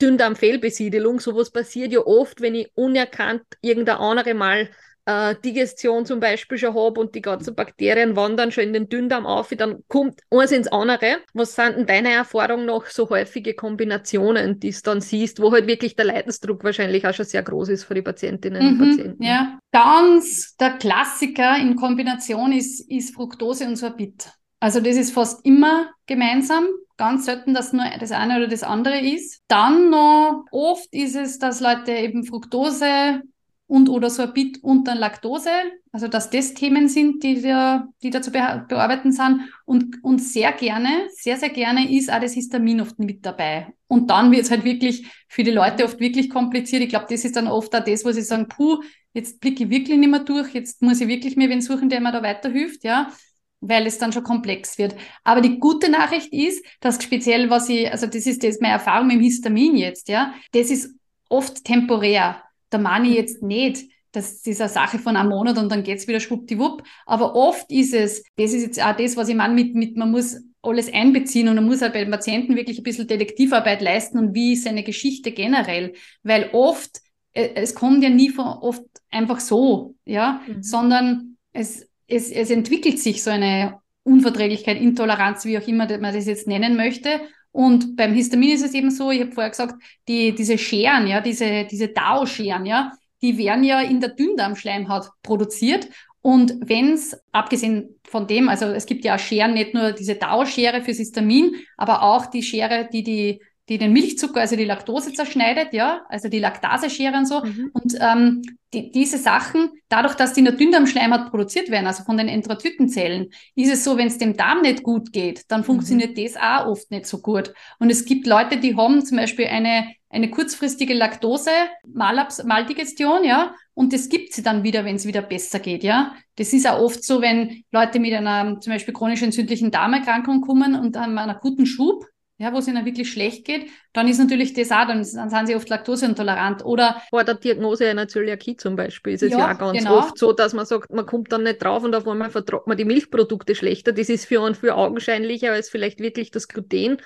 Dünndarmfehlbesiedelung, sowas passiert ja oft, wenn ich unerkannt irgendeine andere mal äh, Digestion zum Beispiel schon habe und die ganzen Bakterien wandern schon in den Dünndarm auf, dann kommt eins ins andere. Was sind in deiner Erfahrung noch so häufige Kombinationen, die du dann siehst, wo halt wirklich der Leidensdruck wahrscheinlich auch schon sehr groß ist für die Patientinnen mhm, und Patienten? Ja, ganz der Klassiker in Kombination ist, ist Fructose und Sorbit. Also das ist fast immer gemeinsam. Ganz selten, dass nur das eine oder das andere ist. Dann noch oft ist es, dass Leute eben Fructose und oder Sorbit und dann Laktose, also dass das Themen sind, die da, die da zu bearbeiten sind. Und, und sehr gerne, sehr, sehr gerne ist auch das Histamin oft mit dabei. Und dann wird es halt wirklich für die Leute oft wirklich kompliziert. Ich glaube, das ist dann oft auch das, wo sie sagen, puh, jetzt blicke ich wirklich nicht mehr durch, jetzt muss ich wirklich mir wen suchen, der mir da weiterhilft, ja weil es dann schon komplex wird. Aber die gute Nachricht ist, dass speziell, was ich, also das ist das meine Erfahrung mit dem Histamin jetzt, ja, das ist oft temporär da meine ich jetzt nicht, das ist eine Sache von einem Monat und dann geht's wieder schwuppdiwupp. Aber oft ist es, das ist jetzt auch das, was ich meine mit, mit man muss alles einbeziehen und man muss auch bei den Patienten wirklich ein bisschen Detektivarbeit leisten und wie seine Geschichte generell. Weil oft, äh, es kommt ja nie von, oft einfach so, ja, mhm. sondern es, es, es entwickelt sich so eine Unverträglichkeit, Intoleranz, wie auch immer man das jetzt nennen möchte. Und beim Histamin ist es eben so, ich habe vorher gesagt, die, diese Scheren, ja, diese, diese DAO-Scheren, ja, die werden ja in der Dünndarmschleimhaut produziert. Und wenn es, abgesehen von dem, also es gibt ja Scheren, nicht nur diese DAO-Schere fürs Histamin, aber auch die Schere, die die die den Milchzucker, also die Laktose zerschneidet, ja, also die Laktaseschere und so. Mhm. Und ähm, die, diese Sachen, dadurch, dass die in der Dünndarmschleimhaut produziert werden, also von den Enterozytenzellen, ist es so, wenn es dem Darm nicht gut geht, dann funktioniert mhm. das auch oft nicht so gut. Und es gibt Leute, die haben zum Beispiel eine, eine kurzfristige Laktose, Malabs, Maldigestion, ja, und das gibt sie dann wieder, wenn es wieder besser geht, ja. Das ist auch oft so, wenn Leute mit einer zum Beispiel chronisch entzündlichen Darmerkrankung kommen und haben einen akuten Schub, ja, wo es ihnen wirklich schlecht geht, dann ist natürlich das auch, dann, dann sind sie oft laktoseintolerant. Oder vor der Diagnose einer Zöliakie zum Beispiel ist es ja, ja auch ganz genau. oft so, dass man sagt, man kommt dann nicht drauf und auf einmal vertragt man die Milchprodukte schlechter. Das ist für einen viel augenscheinlicher als vielleicht wirklich das Gluten.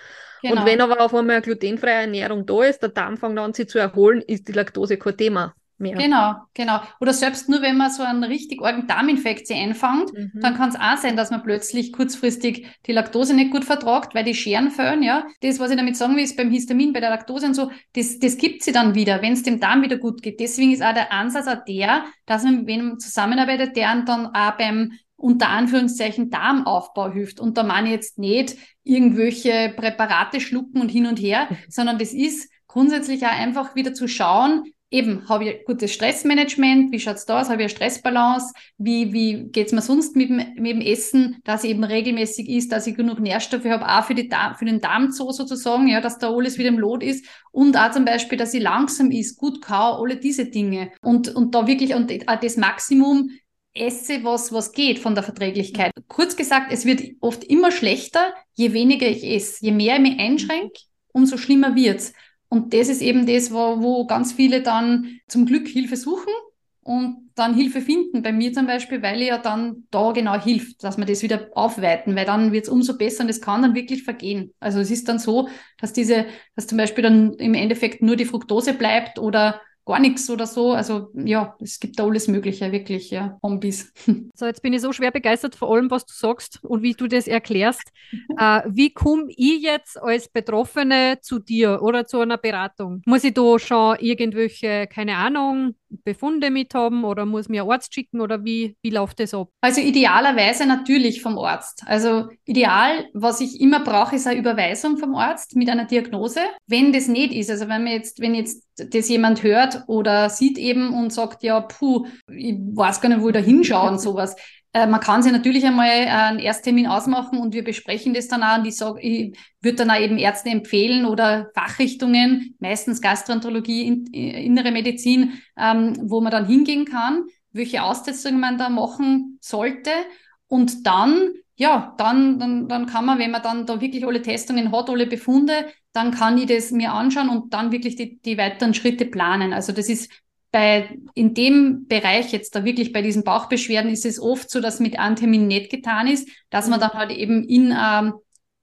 Genau. Und wenn aber auf einmal eine glutenfreie Ernährung da ist, der Darm fängt an, sich zu erholen, ist die Laktose kein Thema mehr. Genau, genau. Oder selbst nur, wenn man so einen richtig argen Darminfektion einfängt, mhm. dann kann es auch sein, dass man plötzlich kurzfristig die Laktose nicht gut vertragt, weil die Scheren fehlen, ja. Das, was ich damit sagen will, ist beim Histamin, bei der Laktose und so, das, das gibt sie dann wieder, wenn es dem Darm wieder gut geht. Deswegen ist auch der Ansatz auch der, dass man mit wem zusammenarbeitet, der dann auch beim unter Anführungszeichen Darmaufbau hilft. Und da meine ich jetzt nicht irgendwelche Präparate schlucken und hin und her, sondern das ist grundsätzlich auch einfach wieder zu schauen, eben, habe ich gutes Stressmanagement, wie schaut's da aus, habe ich eine Stressbalance, wie, wie geht's mir sonst mit dem, mit dem Essen, dass ich eben regelmäßig ist, dass ich genug Nährstoffe habe, auch für, die Darm, für den Darmzoo sozusagen, ja, dass da alles wieder im Lot ist und auch zum Beispiel, dass ich langsam ist, gut kau, alle diese Dinge und, und da wirklich und auch das Maximum esse, was, was geht von der Verträglichkeit. Kurz gesagt, es wird oft immer schlechter, je weniger ich esse. Je mehr ich mich einschränke, umso schlimmer wird's. Und das ist eben das, wo, wo ganz viele dann zum Glück Hilfe suchen und dann Hilfe finden. Bei mir zum Beispiel, weil ihr ja dann da genau hilft, dass wir das wieder aufweiten, weil dann wird es umso besser und es kann dann wirklich vergehen. Also es ist dann so, dass diese, dass zum Beispiel dann im Endeffekt nur die Fructose bleibt oder gar nichts oder so. Also ja, es gibt da alles Mögliche, wirklich, ja, Hobbys. So, jetzt bin ich so schwer begeistert von allem, was du sagst und wie du das erklärst. äh, wie komme ich jetzt als Betroffene zu dir oder zu einer Beratung? Muss ich da schon irgendwelche, keine Ahnung, Befunde mit haben oder muss mir Arzt schicken oder wie, wie läuft das ab? Also idealerweise natürlich vom Arzt. Also ideal, was ich immer brauche, ist eine Überweisung vom Arzt mit einer Diagnose. Wenn das nicht ist, also wenn jetzt, wenn jetzt das jemand hört oder sieht eben und sagt, ja, puh, ich weiß gar nicht, wo ich da hinschaue und sowas. Äh, man kann sich natürlich einmal einen Ersttermin ausmachen und wir besprechen das dann auch und ich sage, ich würde dann auch eben Ärzte empfehlen oder Fachrichtungen, meistens Gastroenterologie, in, innere Medizin, ähm, wo man dann hingehen kann, welche Austestungen man da machen sollte und dann ja, dann, dann, dann kann man, wenn man dann da wirklich alle Testungen hat, alle Befunde, dann kann ich das mir anschauen und dann wirklich die, die weiteren Schritte planen. Also das ist bei, in dem Bereich jetzt da wirklich bei diesen Bauchbeschwerden ist es oft so, dass mit einem Termin nicht getan ist, dass man dann halt eben in, ähm,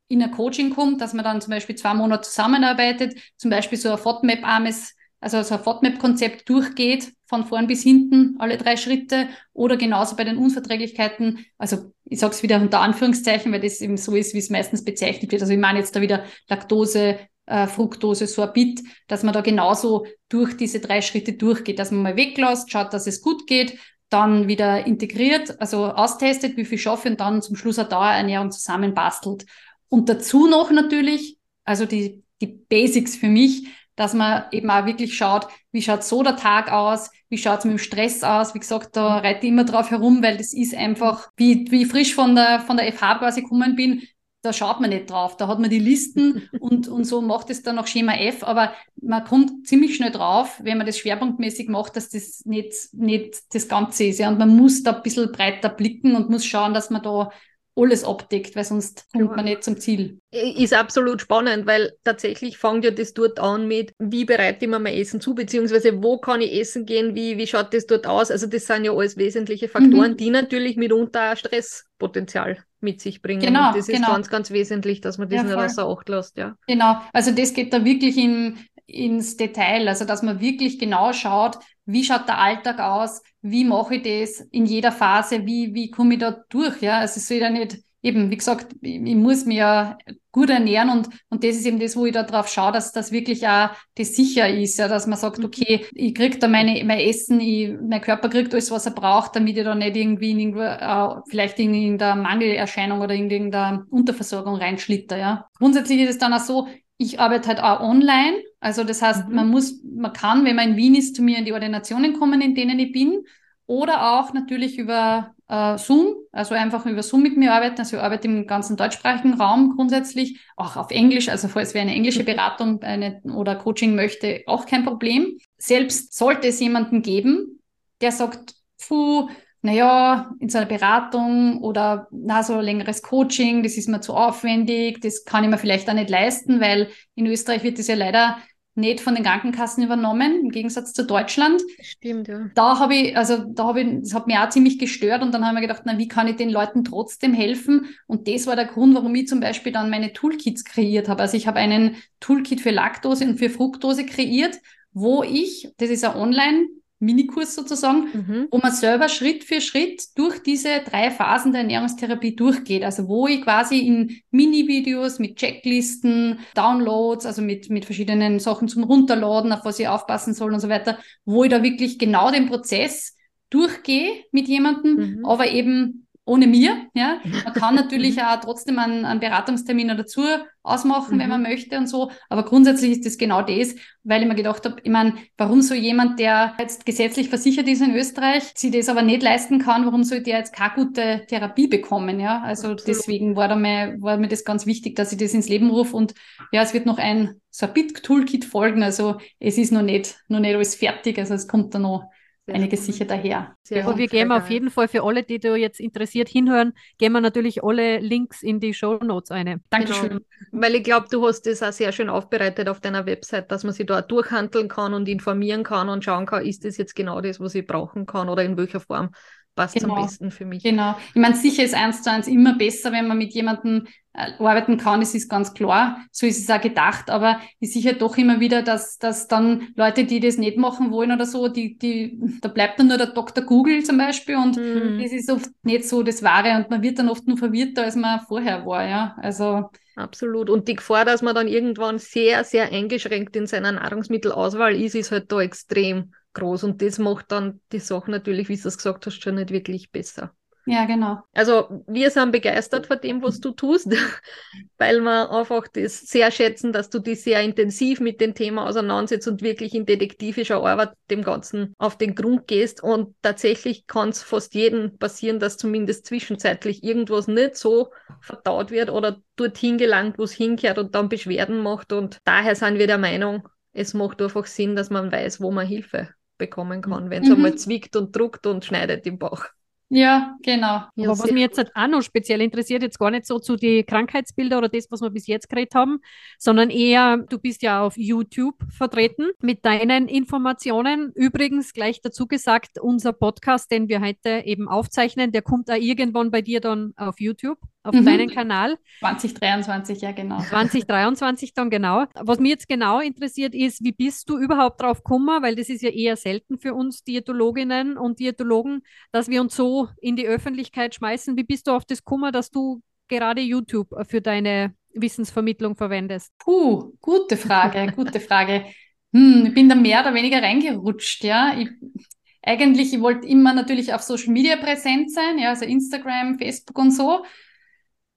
in ein Coaching kommt, dass man dann zum Beispiel zwei Monate zusammenarbeitet, zum Beispiel so ein FODMAP-armes also so ein FODMAP-Konzept durchgeht, von vorn bis hinten, alle drei Schritte, oder genauso bei den Unverträglichkeiten, also ich sage es wieder unter Anführungszeichen, weil das eben so ist, wie es meistens bezeichnet wird. Also ich meine jetzt da wieder Laktose, äh, Fructose, Sorbit, dass man da genauso durch diese drei Schritte durchgeht, dass man mal weglässt, schaut, dass es gut geht, dann wieder integriert, also austestet, wie viel schaffe und dann zum Schluss eine Dauerernährung zusammenbastelt. Und dazu noch natürlich, also die, die Basics für mich, dass man eben auch wirklich schaut, wie schaut so der Tag aus, wie schaut es mit dem Stress aus. Wie gesagt, da reite ich immer drauf herum, weil das ist einfach, wie, wie ich frisch von der, von der FH quasi gekommen bin, da schaut man nicht drauf. Da hat man die Listen und, und so macht es dann noch Schema F, aber man kommt ziemlich schnell drauf, wenn man das schwerpunktmäßig macht, dass das nicht, nicht das Ganze ist. Ja. Und man muss da ein bisschen breiter blicken und muss schauen, dass man da alles abdeckt, weil sonst kommt man nicht zum Ziel. Ist absolut spannend, weil tatsächlich fängt ja das dort an mit, wie bereite ich mir mein Essen zu, beziehungsweise wo kann ich essen gehen, wie, wie schaut das dort aus. Also das sind ja alles wesentliche Faktoren, mhm. die natürlich mitunter Stresspotenzial mit sich bringen. Genau, Und das genau. ist ganz, ganz wesentlich, dass man das ja, nicht außer Acht lässt. Ja. Genau, also das geht da wirklich in, ins Detail, also dass man wirklich genau schaut, wie schaut der Alltag aus, wie mache ich das in jeder Phase, wie, wie komme ich da durch, ja, also es soll ja nicht, eben, wie gesagt, ich, ich muss mich ja gut ernähren und, und das ist eben das, wo ich da drauf schaue, dass das wirklich auch das sicher ist, ja, dass man sagt, mhm. okay, ich krieg da meine, mein Essen, ich, mein Körper kriegt alles, was er braucht, damit ich da nicht irgendwie in irgendwo, äh, vielleicht in irgendeiner Mangelerscheinung oder in irgendeiner Unterversorgung reinschlitter, ja. Grundsätzlich ist es dann auch so, ich arbeite halt auch online. Also das heißt, mhm. man muss, man kann, wenn man in Wien ist, zu mir in die Ordinationen kommen, in denen ich bin. Oder auch natürlich über äh, Zoom, also einfach über Zoom mit mir arbeiten. Also ich arbeite im ganzen deutschsprachigen Raum grundsätzlich, auch auf Englisch. Also falls wer eine englische Beratung eine, oder Coaching möchte, auch kein Problem. Selbst sollte es jemanden geben, der sagt, puh, naja, in so einer Beratung oder na, so längeres Coaching, das ist mir zu aufwendig, das kann ich mir vielleicht auch nicht leisten, weil in Österreich wird das ja leider nicht von den Krankenkassen übernommen, im Gegensatz zu Deutschland. Stimmt, ja. Da habe ich, also da habe ich, das hat mich auch ziemlich gestört und dann haben wir gedacht, na, wie kann ich den Leuten trotzdem helfen? Und das war der Grund, warum ich zum Beispiel dann meine Toolkits kreiert habe. Also ich habe einen Toolkit für Laktose und für Fructose kreiert, wo ich, das ist ein Online- Minikurs sozusagen, mhm. wo man selber Schritt für Schritt durch diese drei Phasen der Ernährungstherapie durchgeht. Also wo ich quasi in Mini-Videos mit Checklisten, Downloads, also mit, mit verschiedenen Sachen zum Runterladen, auf was ich aufpassen soll und so weiter, wo ich da wirklich genau den Prozess durchgehe mit jemandem, mhm. aber eben ohne mir. Ja? Man kann natürlich mhm. auch trotzdem einen, einen Beratungstermin dazu ausmachen, mhm. wenn man möchte und so. Aber grundsätzlich ist das genau das, weil ich mir gedacht habe, ich meine, warum soll jemand, der jetzt gesetzlich versichert ist in Österreich, sich das aber nicht leisten kann, warum soll der jetzt keine gute Therapie bekommen? Ja, also Absolut. deswegen war, da mir, war mir das ganz wichtig, dass ich das ins Leben rufe und ja, es wird noch ein so ein Bit-Toolkit folgen. Also es ist noch nicht, noch nicht alles fertig, also es kommt da noch einiges sicher daher. Sehr und wir gehen auf jeden Fall für alle, die da jetzt interessiert hinhören, gehen wir natürlich alle Links in die Show Notes ein. Dankeschön. Genau. Weil ich glaube, du hast das auch sehr schön aufbereitet auf deiner Website, dass man sich da durchhandeln kann und informieren kann und schauen kann, ist das jetzt genau das, was ich brauchen kann oder in welcher Form passt genau. am besten für mich. Genau. Ich meine, sicher ist eins zu eins immer besser, wenn man mit jemandem äh, arbeiten kann, das ist ganz klar. So ist es auch gedacht, aber ich sehe halt doch immer wieder, dass, dass dann Leute, die das nicht machen wollen oder so, die, die, da bleibt dann nur der Dr. Google zum Beispiel und mhm. das ist oft nicht so das Wahre und man wird dann oft nur verwirrter, als man vorher war, ja. Also. Absolut. Und die Gefahr, dass man dann irgendwann sehr, sehr eingeschränkt in seiner Nahrungsmittelauswahl ist, ist halt da extrem groß. Und das macht dann die Sache natürlich, wie du es gesagt hast, schon nicht wirklich besser. Ja, genau. Also wir sind begeistert von dem, was du tust, weil wir einfach das sehr schätzen, dass du dich sehr intensiv mit dem Thema auseinandersetzt und wirklich in detektivischer Arbeit dem Ganzen auf den Grund gehst. Und tatsächlich kann es fast jedem passieren, dass zumindest zwischenzeitlich irgendwas nicht so verdaut wird oder dorthin gelangt, wo es hinkehrt und dann Beschwerden macht. Und daher sind wir der Meinung, es macht einfach Sinn, dass man weiß, wo man Hilfe bekommen kann, wenn es mhm. einmal zwickt und druckt und schneidet im Bauch. Ja, genau. Ja, Aber was mich jetzt halt auch noch speziell interessiert, jetzt gar nicht so zu den Krankheitsbilder oder das, was wir bis jetzt geredet haben, sondern eher, du bist ja auf YouTube vertreten mit deinen Informationen. Übrigens gleich dazu gesagt, unser Podcast, den wir heute eben aufzeichnen, der kommt auch irgendwann bei dir dann auf YouTube auf mhm. deinen Kanal. 2023, ja genau. 2023 dann genau. Was mich jetzt genau interessiert ist, wie bist du überhaupt drauf gekommen, weil das ist ja eher selten für uns Diätologinnen und Diätologen, dass wir uns so in die Öffentlichkeit schmeißen. Wie bist du auf das gekommen, dass du gerade YouTube für deine Wissensvermittlung verwendest? Puh, gute Frage, gute Frage. Hm, ich bin da mehr oder weniger reingerutscht, ja. Ich, eigentlich, ich wollte immer natürlich auf Social Media präsent sein, ja, also Instagram, Facebook und so.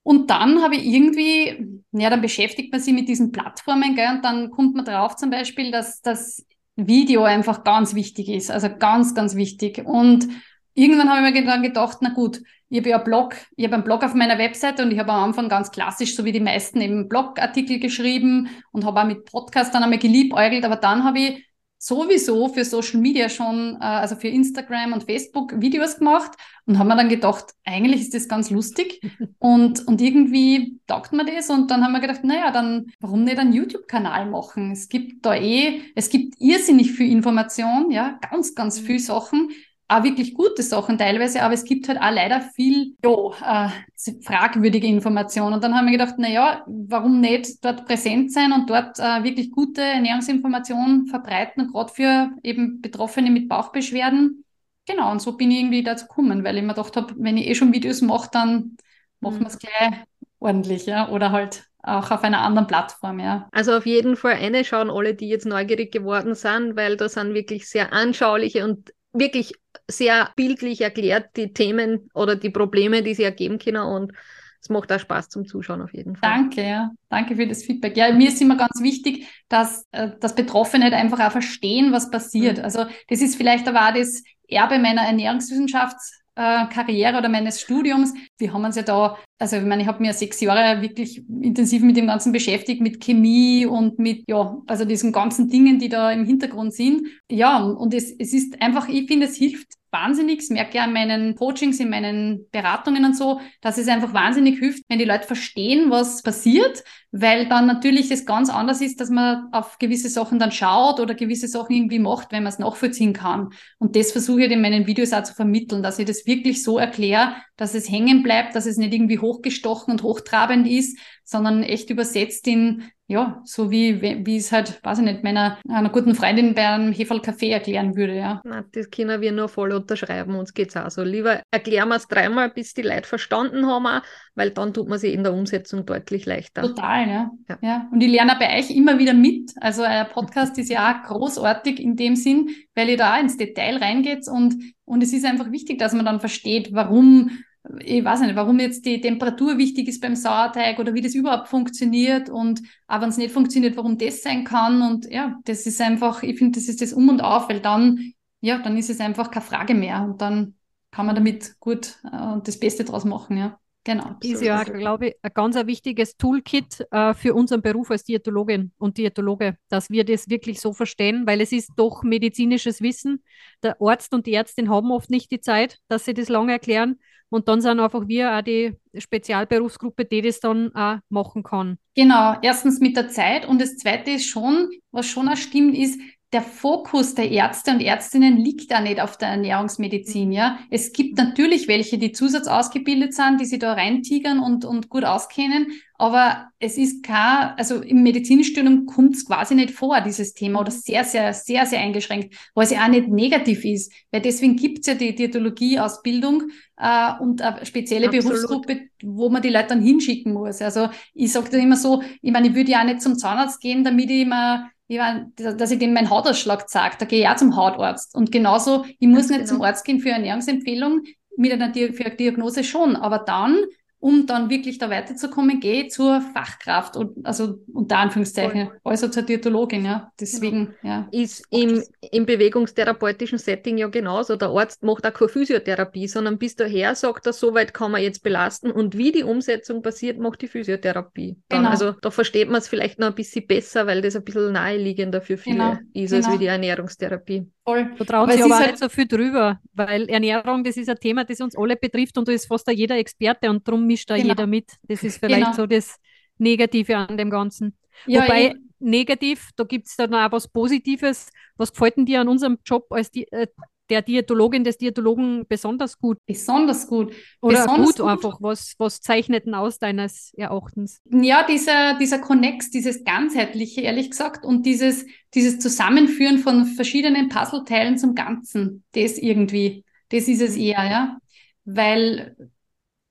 Und dann habe ich irgendwie, ja, dann beschäftigt man sich mit diesen Plattformen, gell, und dann kommt man drauf zum Beispiel, dass das Video einfach ganz wichtig ist, also ganz, ganz wichtig. Und irgendwann habe ich mir dann gedacht, na gut, ich habe ja einen Blog, ich habe einen Blog auf meiner Webseite und ich habe am Anfang ganz klassisch, so wie die meisten, eben Blogartikel geschrieben und habe auch mit Podcast dann einmal geliebäugelt, aber dann habe ich sowieso für Social Media schon, äh, also für Instagram und Facebook Videos gemacht und haben mir dann gedacht, eigentlich ist das ganz lustig. Und, und irgendwie taugt mir das und dann haben wir gedacht, naja, dann warum nicht einen YouTube-Kanal machen? Es gibt da eh, es gibt irrsinnig viel Information, ja, ganz, ganz viel Sachen auch wirklich gute Sachen teilweise, aber es gibt halt auch leider viel jo, äh, fragwürdige Informationen. Und dann haben wir gedacht, na ja, warum nicht dort präsent sein und dort äh, wirklich gute Ernährungsinformationen verbreiten, gerade für eben Betroffene mit Bauchbeschwerden. Genau, und so bin ich irgendwie dazu gekommen, weil ich mir gedacht habe, wenn ich eh schon Videos mache, dann machen wir es gleich ordentlich, ja, oder halt auch auf einer anderen Plattform, ja. Also auf jeden Fall eine schauen alle, die jetzt neugierig geworden sind, weil da sind wirklich sehr anschauliche und wirklich sehr bildlich erklärt, die Themen oder die Probleme, die sie ergeben können und es macht auch Spaß zum Zuschauen auf jeden Fall. Danke, ja. Danke für das Feedback. Ja, mir ist immer ganz wichtig, dass, äh, dass Betroffene halt einfach auch verstehen, was passiert. Mhm. Also das ist vielleicht aber auch das Erbe meiner Ernährungswissenschafts- äh, Karriere oder meines Studiums. Wir haben uns ja da, also ich meine, ich habe mir sechs Jahre wirklich intensiv mit dem Ganzen beschäftigt, mit Chemie und mit, ja, also diesen ganzen Dingen, die da im Hintergrund sind. Ja, und es, es ist einfach, ich finde, es hilft wahnsinnig. Das merke ich an meinen Coachings, in meinen Beratungen und so, dass es einfach wahnsinnig hilft, wenn die Leute verstehen, was passiert, weil dann natürlich es ganz anders ist, dass man auf gewisse Sachen dann schaut oder gewisse Sachen irgendwie macht, wenn man es nachvollziehen kann. Und das versuche ich in meinen Videos auch zu vermitteln, dass ich das wirklich so erkläre, dass es hängen bleibt, dass es nicht irgendwie hochgestochen und hochtrabend ist, sondern echt übersetzt in ja, so wie, wie es halt, weiß ich nicht, meiner einer guten Freundin bei einem Heferl Kaffee erklären würde, ja. Na, das können wir nur voll unterschreiben, uns geht's auch so. Lieber erklären wir es dreimal, bis die Leute verstanden haben, auch, weil dann tut man sie in der Umsetzung deutlich leichter. Total, ja. ja. ja. Und ich lerne bei euch immer wieder mit. Also euer Podcast ist ja auch großartig in dem Sinn, weil ihr da ins Detail reingeht und, und es ist einfach wichtig, dass man dann versteht, warum ich weiß nicht, warum jetzt die Temperatur wichtig ist beim Sauerteig oder wie das überhaupt funktioniert und auch wenn es nicht funktioniert, warum das sein kann. Und ja, das ist einfach, ich finde, das ist das Um und Auf, weil dann, ja, dann ist es einfach keine Frage mehr und dann kann man damit gut äh, das Beste draus machen, ja. Genau. Ist ja, glaube ich, ein ganz ein wichtiges Toolkit äh, für unseren Beruf als Diätologin und Diätologe, dass wir das wirklich so verstehen, weil es ist doch medizinisches Wissen. Der Arzt und die Ärztin haben oft nicht die Zeit, dass sie das lange erklären. Und dann sind einfach wir auch die Spezialberufsgruppe, die das dann auch machen kann. Genau, erstens mit der Zeit und das Zweite ist schon, was schon auch stimmt, ist, der Fokus der Ärzte und Ärztinnen liegt da nicht auf der Ernährungsmedizin, ja. Es gibt natürlich welche, die zusatzausgebildet sind, die sich da reintigern und, und gut auskennen, aber es ist kein, also im Medizinstudium kommt es quasi nicht vor, dieses Thema, oder sehr, sehr, sehr, sehr eingeschränkt, was ja auch nicht negativ ist, weil deswegen gibt es ja die Diätologie-Ausbildung äh, und eine spezielle Absolut. Berufsgruppe, wo man die Leute dann hinschicken muss. Also ich sage da immer so, ich meine, ich würde ja auch nicht zum Zahnarzt gehen, damit ich immer ich mein, dass ich dem meinen Hautausschlag zeige, da gehe ich auch zum Hautarzt. Und genauso, ich muss Ganz nicht genau. zum Arzt gehen für eine Ernährungsempfehlung, mit einer eine Diagnose schon, aber dann um dann wirklich da weiterzukommen, gehe zur Fachkraft und also unter Anführungszeichen, Voll. also zur Diätologin, ja. Deswegen, genau. ja. Ist im, im bewegungstherapeutischen Setting ja genauso. Der Arzt macht auch keine Physiotherapie, sondern bis daher sagt er, so weit kann man jetzt belasten und wie die Umsetzung passiert, macht die Physiotherapie. Dann, genau. Also da versteht man es vielleicht noch ein bisschen besser, weil das ein bisschen naheliegender für viele genau. ist als genau. wie die Ernährungstherapie. Voll. Da traut sich aber halt nicht so viel drüber, weil Ernährung, das ist ein Thema, das uns alle betrifft und da ist fast da jeder Experte und darum mischt da genau. jeder mit. Das ist vielleicht genau. so das Negative an dem Ganzen. Ja, Wobei, ich... negativ, da gibt es dann auch was Positives. Was gefällt denn dir an unserem Job als die, äh, der Diätologin, des Diätologen besonders gut? Besonders gut. Oder besonders gut, gut, einfach. Was, was zeichnet denn aus deines Erachtens? Ja, dieser, dieser Connex, dieses ganzheitliche, ehrlich gesagt, und dieses, dieses Zusammenführen von verschiedenen Puzzleteilen zum Ganzen, das irgendwie, das ist es eher, ja. Weil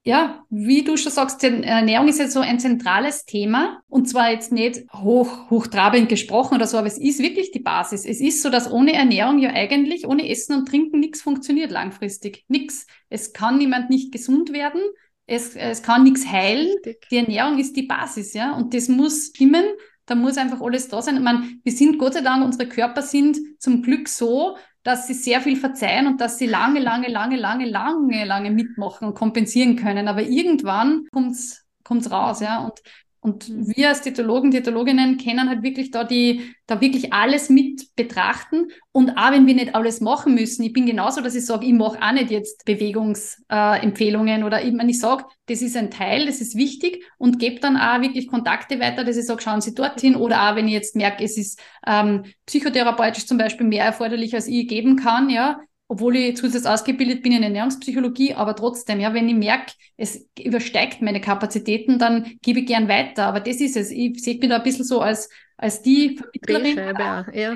ja, wie du schon sagst, Ernährung ist ja so ein zentrales Thema und zwar jetzt nicht hoch, hochtrabend gesprochen oder so, aber es ist wirklich die Basis. Es ist so, dass ohne Ernährung ja eigentlich, ohne Essen und Trinken nichts funktioniert langfristig. Nichts. Es kann niemand nicht gesund werden. Es, es kann nichts heilen. Die Ernährung ist die Basis, ja. Und das muss stimmen. Da muss einfach alles da sein. Ich meine, wir sind Gott sei Dank, unsere Körper sind zum Glück so, dass sie sehr viel verzeihen und dass sie lange, lange, lange, lange, lange, lange mitmachen und kompensieren können. Aber irgendwann kommt's kommt's raus, ja. Und und mhm. wir als Diätologen, Diätologinnen kennen halt wirklich da die, da wirklich alles mit betrachten. Und auch wenn wir nicht alles machen müssen, ich bin genauso, dass ich sage, ich mache auch nicht jetzt Bewegungsempfehlungen äh, oder ich, meine, ich sage, das ist ein Teil, das ist wichtig und gebe dann auch wirklich Kontakte weiter, dass ich sage, schauen Sie dorthin. Oder auch wenn ich jetzt merke, es ist ähm, psychotherapeutisch zum Beispiel mehr erforderlich, als ich geben kann, ja, obwohl ich zusätzlich ausgebildet bin in Ernährungspsychologie, aber trotzdem, ja, wenn ich merke, es übersteigt meine Kapazitäten, dann gebe ich gern weiter. Aber das ist es. Ich sehe mich da ein bisschen so als, als die Vermittlerin, ja.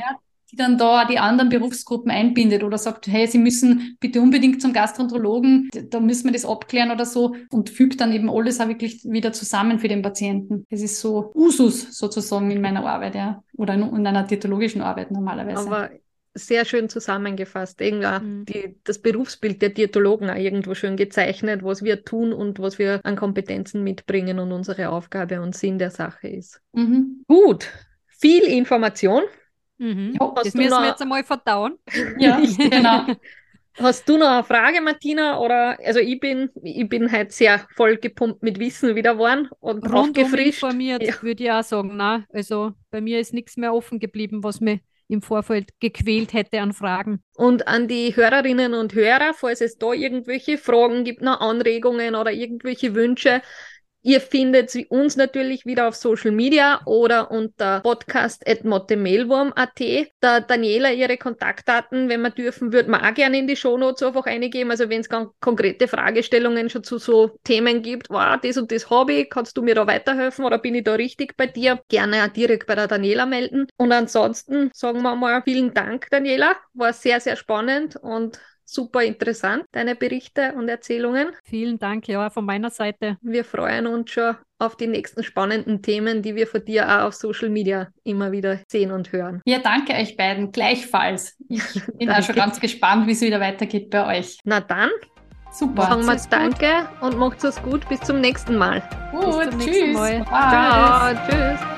die dann da die anderen Berufsgruppen einbindet oder sagt, hey, Sie müssen bitte unbedingt zum Gastroenterologen, da müssen wir das abklären oder so und fügt dann eben alles auch wirklich wieder zusammen für den Patienten. Das ist so Usus sozusagen in meiner Arbeit, ja, oder in, in einer diätologischen Arbeit normalerweise. Aber sehr schön zusammengefasst. Irgendwie mhm. die, das Berufsbild der Diätologen auch irgendwo schön gezeichnet, was wir tun und was wir an Kompetenzen mitbringen und unsere Aufgabe und Sinn der Sache ist. Mhm. Gut, viel Information. Mhm. Ja, das müssen noch... wir jetzt einmal verdauen. Ja, genau. Hast du noch eine Frage, Martina? Oder also ich bin, ich bin halt sehr voll gepumpt mit Wissen wieder geworden und Rundum aufgefrischt. informiert, ja. würde ich auch sagen. Na, also bei mir ist nichts mehr offen geblieben, was mir im Vorfeld gequält hätte an Fragen. Und an die Hörerinnen und Hörer, falls es da irgendwelche Fragen gibt, noch Anregungen oder irgendwelche Wünsche, Ihr findet uns natürlich wieder auf Social Media oder unter podcast.mottemailwurm.at. Da Daniela ihre Kontaktdaten, wenn man dürfen, würde man auch gerne in die Shownotes einfach eingeben. Also wenn es konkrete Fragestellungen schon zu so Themen gibt, wow, das und das ich, kannst du mir da weiterhelfen oder bin ich da richtig bei dir? Gerne auch direkt bei der Daniela melden. Und ansonsten sagen wir mal vielen Dank, Daniela. War sehr, sehr spannend und super interessant, deine Berichte und Erzählungen. Vielen Dank, ja, von meiner Seite. Wir freuen uns schon auf die nächsten spannenden Themen, die wir von dir auch auf Social Media immer wieder sehen und hören. Ja, danke euch beiden, gleichfalls. Ich bin auch schon ganz gespannt, wie es wieder weitergeht bei euch. Na dann. Super. Sagen wir danke und macht es gut. Bis zum nächsten Mal. Gut, Bis zum tschüss. Nächsten Mal. Ciao, tschüss.